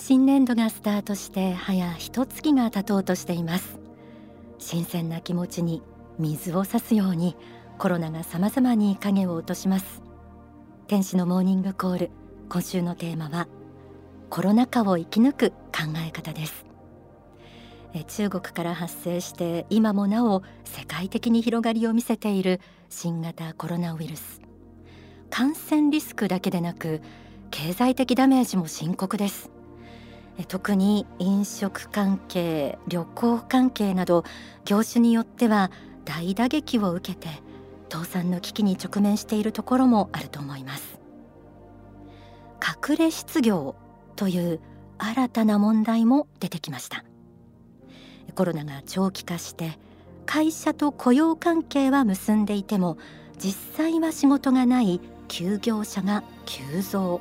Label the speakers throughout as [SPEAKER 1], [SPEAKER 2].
[SPEAKER 1] 新年度がスタートして早一月が経とうとしています。新鮮な気持ちに水を差すようにコロナが様々に影を落とします。天使のモーニングコール今週のテーマはコロナ禍を生き抜く考え方です。中国から発生して今もなお世界的に広がりを見せている新型コロナウイルス。感染リスクだけでなく経済的ダメージも深刻です。特に飲食関係旅行関係など業種によっては大打撃を受けて倒産の危機に直面しているところもあると思います。隠れ失業という新たな問題も出てきました。コロナが長期化して会社と雇用関係は結んでいても実際は仕事がない休業者が急増。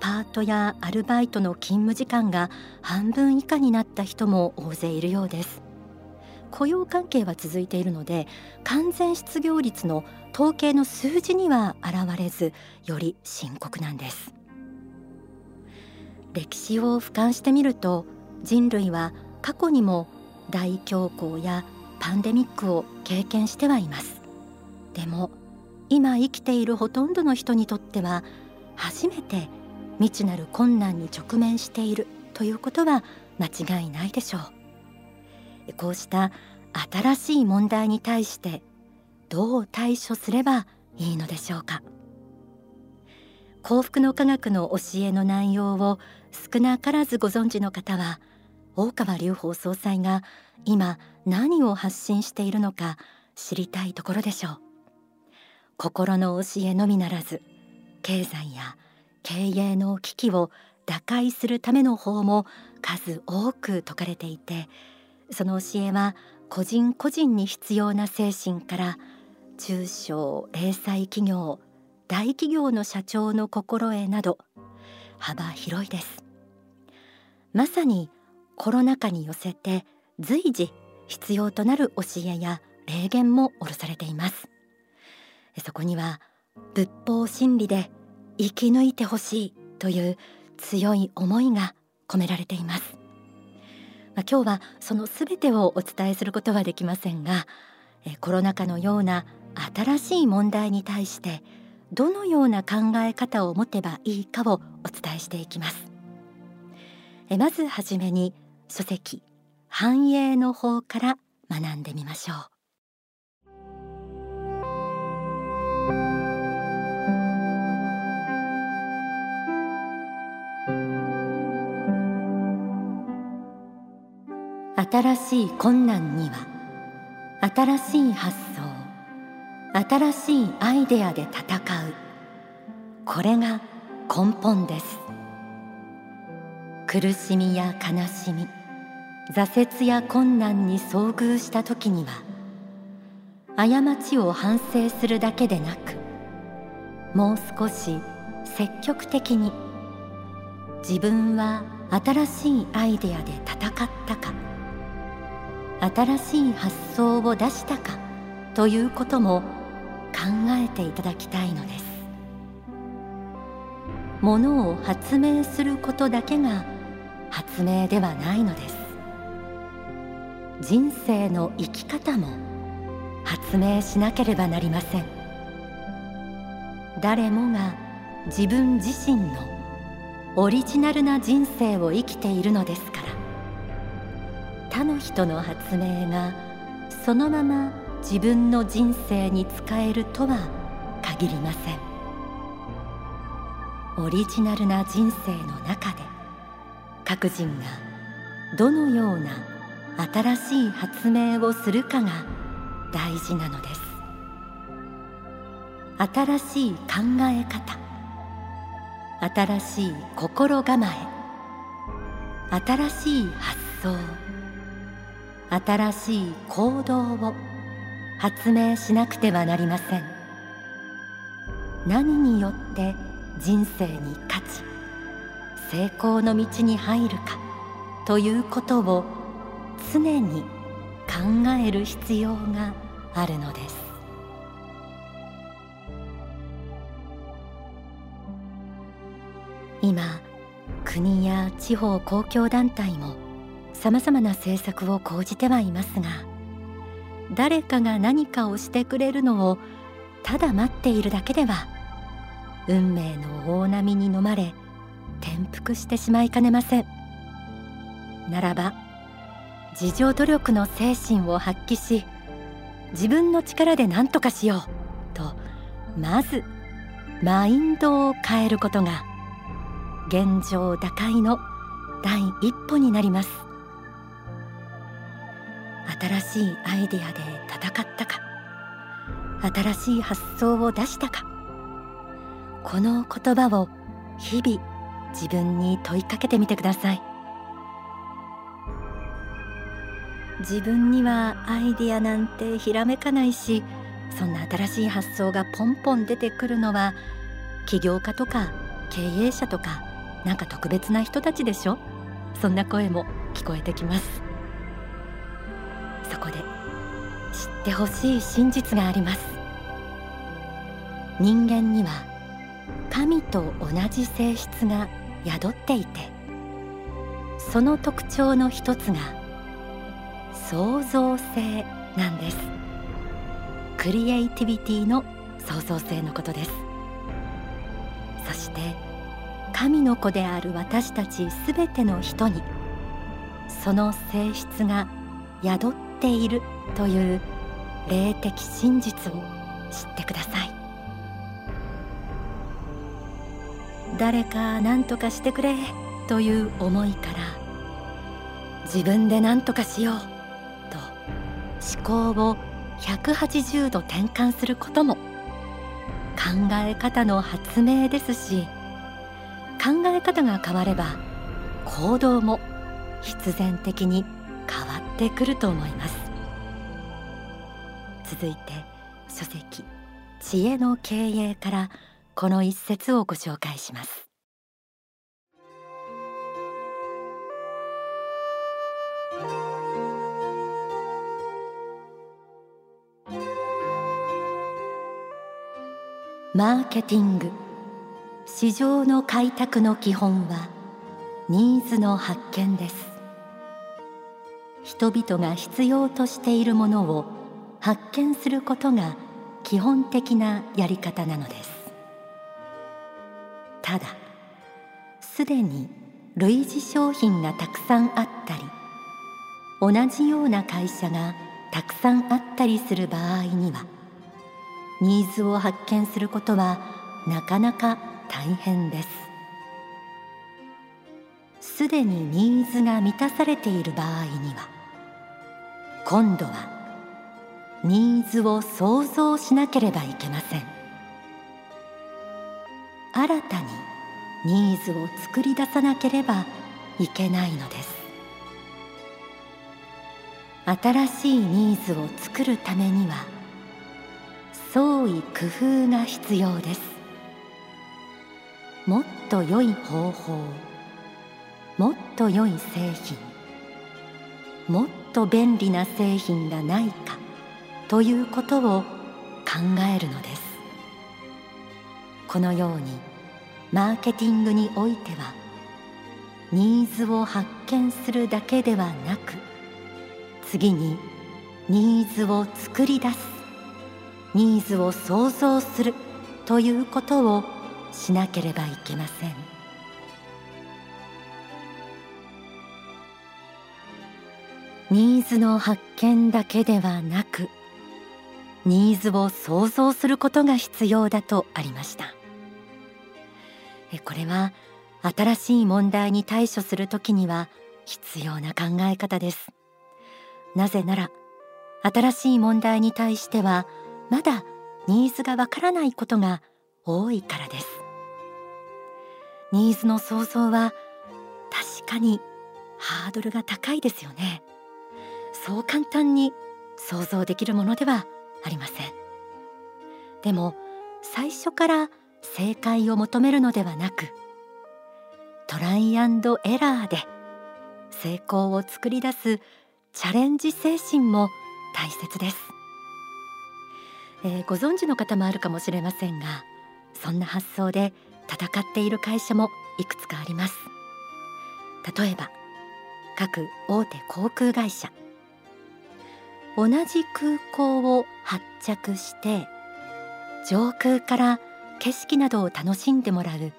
[SPEAKER 1] パートやアルバイトの勤務時間が半分以下になった人も大勢いるようです。雇用関係は続いているので完全失業率の統計の数字には現れずより深刻なんです。歴史を俯瞰してみると人類は過去にも大恐慌やパンデミックを経験してはいます。でも今生きているほとんどの人にとっては初めて未知なる困難に直面しているということは間違いないでしょう。こうした新しい問題に対してどう対処すればいいのでしょうか。幸福の科学の教えの内容を少なからずご存知の方は大川隆法総裁が今何を発信しているのか知りたいところでしょう。心の教えのみならず経済や経営の危機を打開するための法も数多く説かれていてその教えは個人個人に必要な精神から中小零細企業大企業の社長の心得など幅広いです。まさにコロナ禍に寄せて随時必要となる教えや霊言も下ろされています。そこには仏法真理で生き抜いてほしいという強い思いが込められています、まあ、今日はそのすべてをお伝えすることはできませんがコロナ禍のような新しい問題に対してどのような考え方を持てばいいかをお伝えしていきます。まずはじめに書籍繁栄の法から学んでみましょう。新しい困難には新しい発想新しいアイデアで戦う。これが根本です。苦しみや悲しみ挫折や困難に遭遇した時には過ちを反省するだけでなくもう少し積極的に自分は新しいアイデアで戦ったか新しい発想を出したかということも考えていただきたいのです。ものを発明することだけが発明ではないのです。人生の生き方も発明しなければなりません。誰もが自分自身のオリジナルな人生を生きているのですから。他の人の発明がそのまま自分の人生に使えるとは限りません。オリジナルな人生の中で各人がどのような新しい発明をするかが大事なのです。新しい考え方新しい心構え新しい発想新しい行動を発明しなくてはなりません。何によって人生に勝ち成功の道に入るかということを常に考える必要があるのです。今国や地方公共団体もさまざまな政策を講じてはいますが誰かが何かをしてくれるのをただ待っているだけでは運命の大波に飲まれ転覆してしまいかねません。ならば自助努力の精神を発揮し自分の力で何とかしようとまずマインドを変えることが現状打開の第一歩になります。新しいアイデアで戦ったか。新しい発想を出したか。この言葉を日々自分に問いかけてみてください。自分にはアイデアなんてひらめかないしそんな新しい発想がポンポン出てくるのは起業家とか経営者とかなんか特別な人たちでしょ？そんな声も聞こえてきます。そこで知ってほしい真実があります。人間には神と同じ性質が宿っていてその特徴の一つが創造性なんです。クリエイティビティの創造性のことです。そして神の子である私たちすべての人にその性質が宿ってているという霊的真実を知ってください。誰か何とかしてくれという思いから自分で何とかしようと思考を180度転換することも考え方の発明ですし考え方が変われば行動も必然的にってくると思います。続いて書籍知恵の経営からこの一節をご紹介します。マーケティング市場の開拓の基本はニーズの発見です。人々が必要としているものを発見することが基本的なやり方なのです。ただすでに類似商品がたくさんあったり同じような会社がたくさんあったりする場合にはニーズを発見することはなかなか大変です。すでにニーズが満たされている場合には今度はニーズを想像しなければいけません。新たにニーズを作り出さなければいけないのです。新しいニーズを作るためには創意工夫が必要です。もっと良い方法もっと良い製品。もっと便利な製品がないかということを考えるのです。このようにマーケティングにおいてはニーズを発見するだけではなく次にニーズを作り出すニーズを創造するということをしなければいけません。ニーズの発見だけではなくニーズを創造することが必要だとありました。これは新しい問題に対処するときには必要な考え方です。なぜなら新しい問題に対してはまだニーズがわからないことが多いからです。ニーズの想像は確かにハードルが高いですよね。そう簡単に想像できるものではありません。でも最初から正解を求めるのではなくトライエラーで成功を作り出すチャレンジ精神も大切です、えー、ご存知の方もあるかもしれませんがそんな発想で戦っている会社もいくつかあります。例えば各大手航空会社。同じ空港を発着して上空から景色などを楽しんでもらう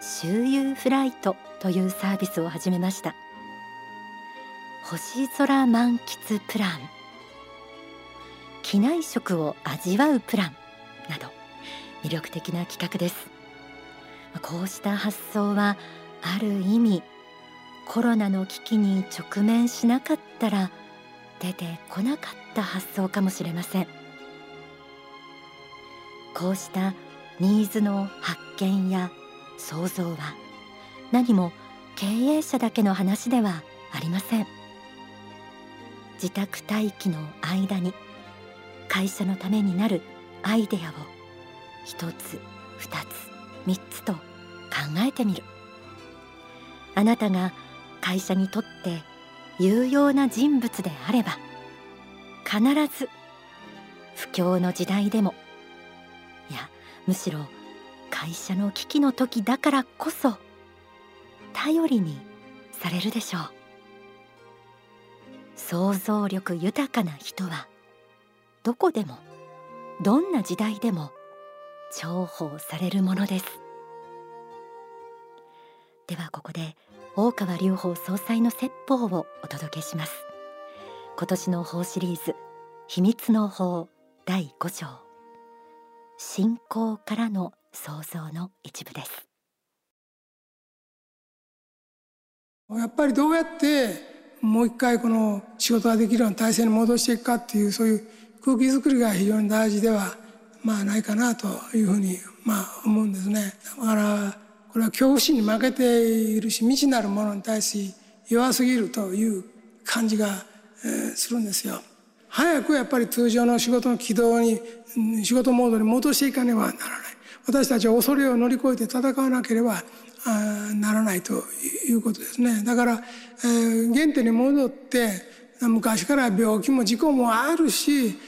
[SPEAKER 1] 周遊フライトというサービスを始めました。星空満喫プラン機内食を味わうプランなど魅力的な企画です。こうした発想はある意味コロナの危機に直面しなかったら出てこなかった発想かもしれません。こうしたニーズの発見や想像は何も経営者だけの話ではありません。自宅待機の間に会社のためになるアイデアを一つ二つ三つと考えてみる。あなたが会社にとって有用な人物であれば必ず不況の時代でもいやむしろ会社の危機の時だからこそ頼りにされるでしょう。想像力豊かな人はどこでもどんな時代でも重宝されるものです。ではここで大川隆法総裁の説法をお届けします。今年の法シリーズ秘密の法第5章。信仰からの創造の一部です。
[SPEAKER 2] やっぱりどうやってもう一回この仕事ができるような体制に戻していくかっていうそういう空気づくりが非常に大事ではまあないかなというふうにまあ思うんですね。だからこれは恐怖心に負けているし未知なるものに対し弱すぎるという感じが、え、するんですよ。早くやっぱり通常の仕事の軌道に仕事モードに戻していかねばならない。私たちは恐れを乗り越えて戦わなければならないということですね。だから、えー、原点に戻って昔から病気も事故もあるし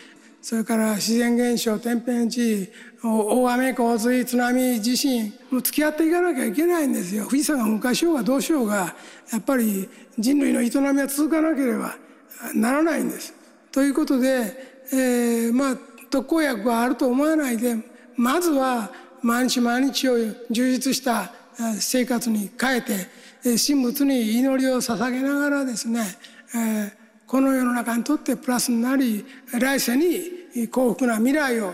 [SPEAKER 2] それから自然現象天変地異大雨洪水津波地震もう付き合っていかなきゃいけないんですよ。富士山が噴火しようがどうしようがやっぱり人類の営みは続かなければならないんです。ということで、えー、まあ特効薬があると思わないでまずは毎日毎日を充実した生活に変えて神仏に祈りを捧げながらですねこの世の中にとってプラスになり来世に幸福な未来を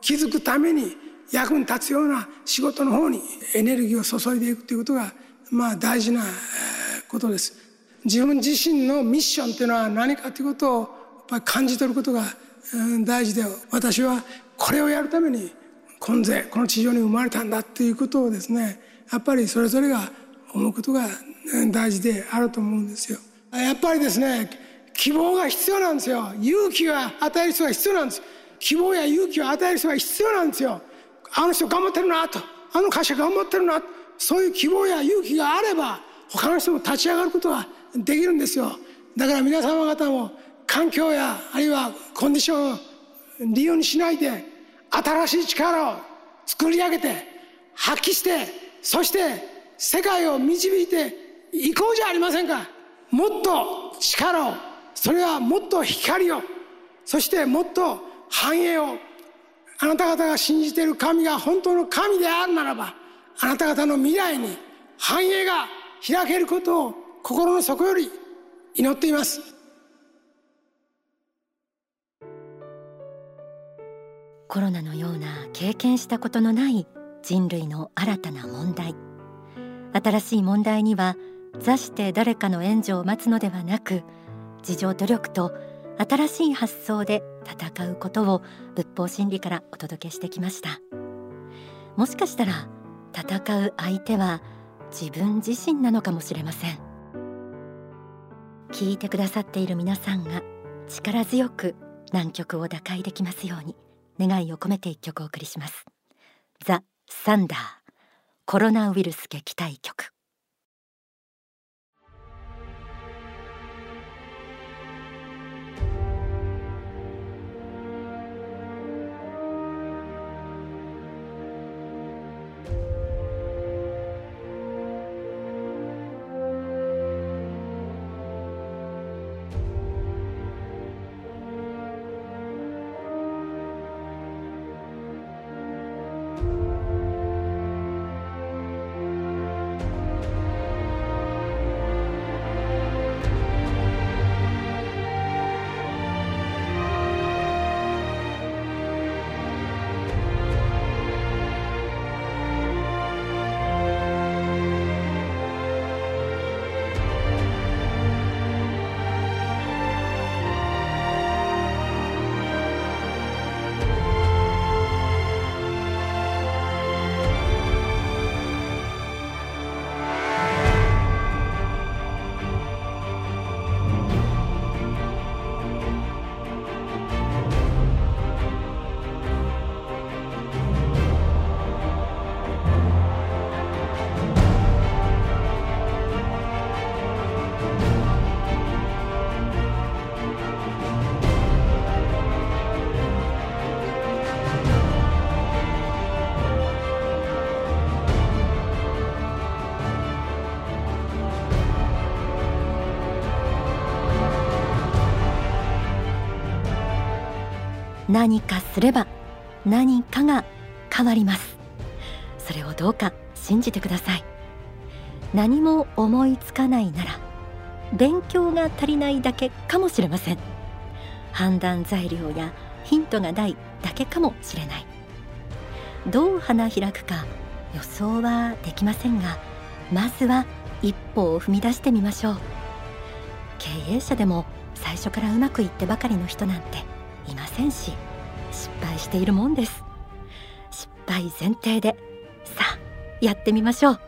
[SPEAKER 2] 築くために役に立つような仕事の方にエネルギーを注いでいくということがまあ大事なことです。自分自身のミッションというのは何かということをやっぱり感じ取ることが大事で私はこれをやるために今世この地上に生まれたんだっていうことをですねやっぱりそれぞれが思うことが大事であると思うんですよ。やっぱりですね希望が必要なんですよ勇気が与える人が必要なんですよ希望や勇気を与える人が必要なんですよ。あの人頑張ってるなと。あの会社頑張ってるなそういう希望や勇気があれば他の人も立ち上がることができるんですよ。だから皆様方も環境やあるいはコンディションを理由にしないで新しい力を作り上げて発揮してそして世界を導いていこうじゃありませんか。もっと力を。それはもっと光を。そしてもっと繁栄をあなた方が信じている神が本当の神であるならばあなた方の未来に繁栄が開けることを心の底より祈っています。
[SPEAKER 1] コロナのような経験したことのない人類の新たな問題。新しい問題には座して誰かの援助を待つのではなく自助努力と新しい発想で戦うことを仏法真理からお届けしてきました。もしかしたら戦う相手は自分自身なのかもしれません。聞いてくださっている皆さんが力強く難局を打開できますように願いを込めて一曲お送りします。ザ・サンダーコロナウイルス撃退曲。何かすれば何かが変わります。それをどうか信じてください。何も思いつかないなら勉強が足りないだけかもしれません。判断材料やヒントがないだけかもしれない。どう花開くか予想はできませんがまずは一歩を踏み出してみましょう。経営者でも最初からうまくいってばかりの人なんていませんし失敗しているもんです。失敗前提でさあやってみましょう。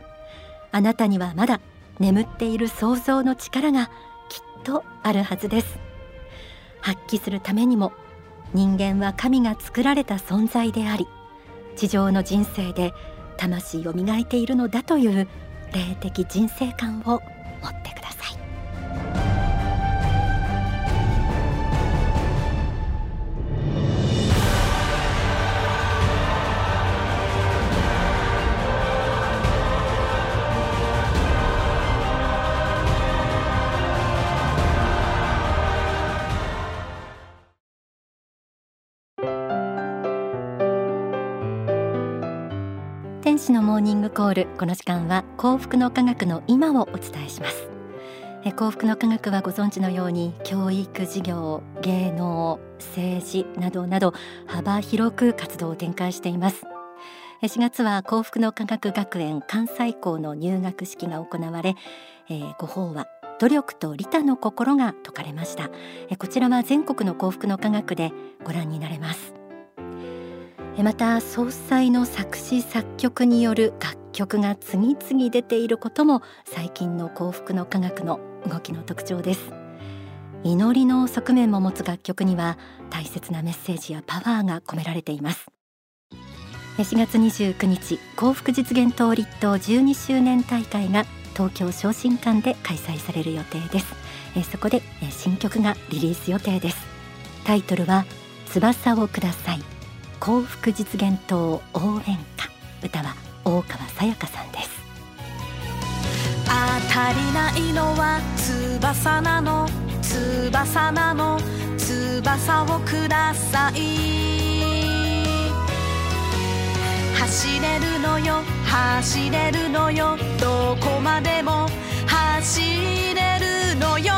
[SPEAKER 1] あなたにはまだ眠っている想像の力がきっとあるはずです。発揮するためにも人間は神が作られた存在であり地上の人生で魂を磨いているのだという霊的人生観をコール。この時間は幸福の科学の今をお伝えします。え幸福の科学はご存知のように教育事業芸能政治などなど幅広く活動を展開しています。4月は幸福の科学学園関西校の入学式が行われ、えー、ご法話努力と利他の心が説かれました。こちらは全国の幸福の科学でご覧になれます。また総裁の作詞作曲による楽曲が次々出ていることも最近の幸福の科学の動きの特徴です。祈りの側面も持つ楽曲には大切なメッセージやパワーが込められています。4月29日幸福実現党立党12周年大会が東京昇進館で開催される予定です。そこで新曲がリリース予定です。タイトルは翼をください。幸福実現党応援歌。歌は大川さやかさんです。
[SPEAKER 3] 当たりないのは翼なの。翼なの。翼をください。走れるのよ。走れるのよ。どこまでも走れるのよ。